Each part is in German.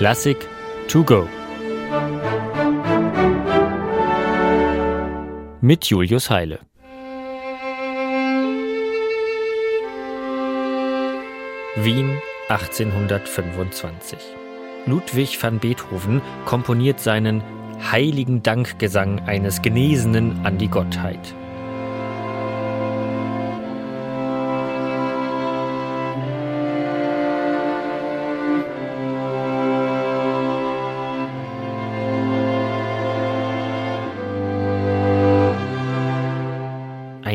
Klassik to go. Mit Julius Heile. Wien 1825. Ludwig van Beethoven komponiert seinen heiligen Dankgesang eines Genesenen an die Gottheit.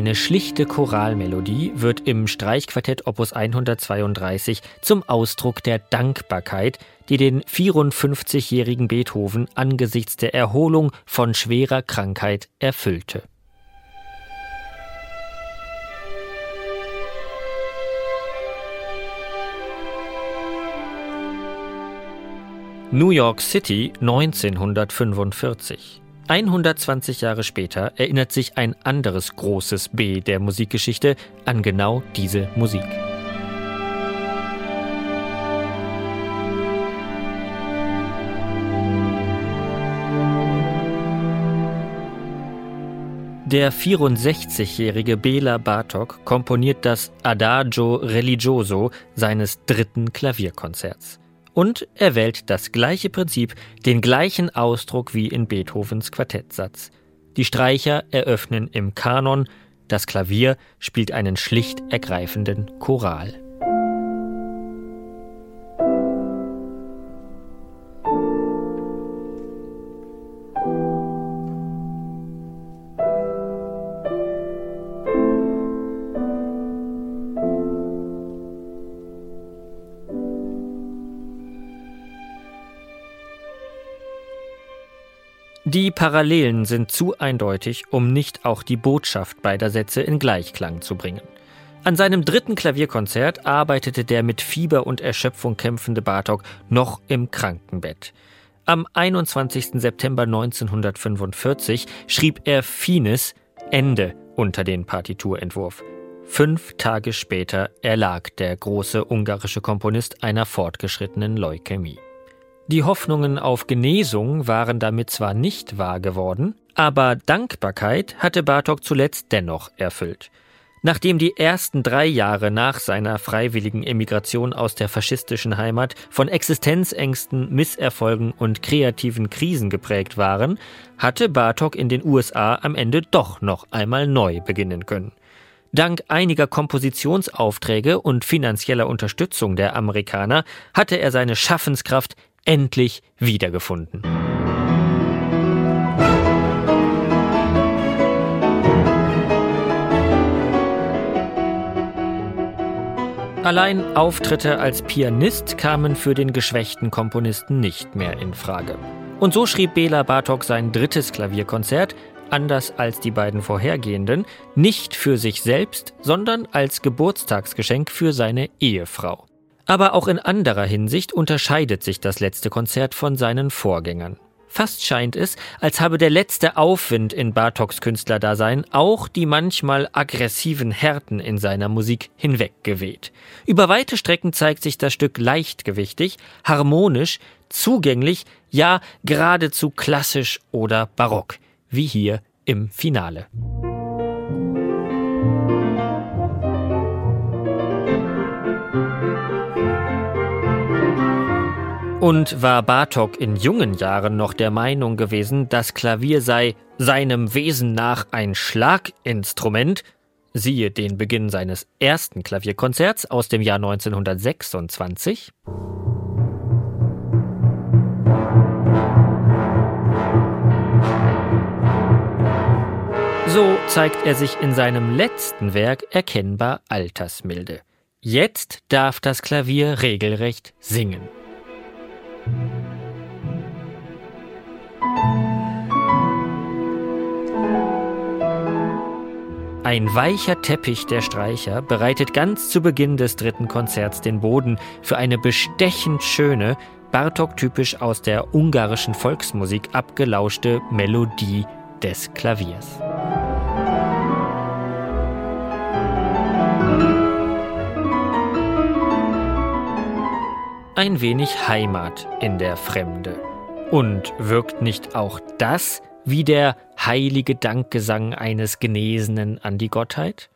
Eine schlichte Choralmelodie wird im Streichquartett Opus 132 zum Ausdruck der Dankbarkeit, die den 54-jährigen Beethoven angesichts der Erholung von schwerer Krankheit erfüllte. New York City 1945 120 Jahre später erinnert sich ein anderes großes B der Musikgeschichte an genau diese Musik. Der 64-jährige Bela Bartok komponiert das Adagio Religioso seines dritten Klavierkonzerts. Und er wählt das gleiche Prinzip, den gleichen Ausdruck wie in Beethovens Quartettsatz. Die Streicher eröffnen im Kanon, das Klavier spielt einen schlicht ergreifenden Choral. Die Parallelen sind zu eindeutig, um nicht auch die Botschaft beider Sätze in Gleichklang zu bringen. An seinem dritten Klavierkonzert arbeitete der mit Fieber und Erschöpfung kämpfende Bartok noch im Krankenbett. Am 21. September 1945 schrieb er Finis Ende unter den Partiturentwurf. Fünf Tage später erlag der große ungarische Komponist einer fortgeschrittenen Leukämie. Die Hoffnungen auf Genesung waren damit zwar nicht wahr geworden, aber Dankbarkeit hatte Bartok zuletzt dennoch erfüllt. Nachdem die ersten drei Jahre nach seiner freiwilligen Emigration aus der faschistischen Heimat von Existenzängsten, Misserfolgen und kreativen Krisen geprägt waren, hatte Bartok in den USA am Ende doch noch einmal neu beginnen können. Dank einiger Kompositionsaufträge und finanzieller Unterstützung der Amerikaner hatte er seine Schaffenskraft endlich wiedergefunden. Allein Auftritte als Pianist kamen für den geschwächten Komponisten nicht mehr in Frage. Und so schrieb Bela Bartok sein drittes Klavierkonzert, anders als die beiden vorhergehenden, nicht für sich selbst, sondern als Geburtstagsgeschenk für seine Ehefrau. Aber auch in anderer Hinsicht unterscheidet sich das letzte Konzert von seinen Vorgängern. Fast scheint es, als habe der letzte Aufwind in Bartoks Künstlerdasein auch die manchmal aggressiven Härten in seiner Musik hinweggeweht. Über weite Strecken zeigt sich das Stück leichtgewichtig, harmonisch, zugänglich, ja geradezu klassisch oder barock, wie hier im Finale. Und war Bartok in jungen Jahren noch der Meinung gewesen, das Klavier sei seinem Wesen nach ein Schlaginstrument, siehe den Beginn seines ersten Klavierkonzerts aus dem Jahr 1926. So zeigt er sich in seinem letzten Werk erkennbar altersmilde. Jetzt darf das Klavier regelrecht singen. Ein weicher Teppich der Streicher bereitet ganz zu Beginn des dritten Konzerts den Boden für eine bestechend schöne, Bartok-typisch aus der ungarischen Volksmusik abgelauschte Melodie des Klaviers. Ein wenig Heimat in der Fremde. Und wirkt nicht auch das wie der heilige Dankgesang eines Genesenen an die Gottheit?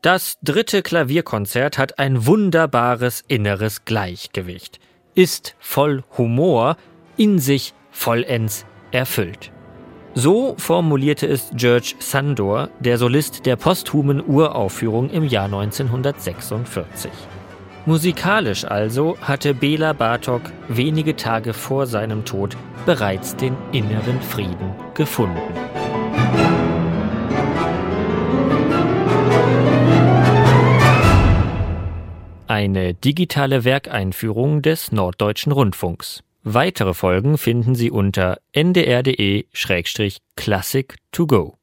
Das dritte Klavierkonzert hat ein wunderbares inneres Gleichgewicht, ist voll Humor, in sich vollends erfüllt. So formulierte es George Sandor, der Solist der posthumen Uraufführung im Jahr 1946. Musikalisch also hatte Bela Bartok wenige Tage vor seinem Tod bereits den inneren Frieden gefunden. Eine digitale Werkeinführung des Norddeutschen Rundfunks. Weitere Folgen finden Sie unter ndr.de-classic to go.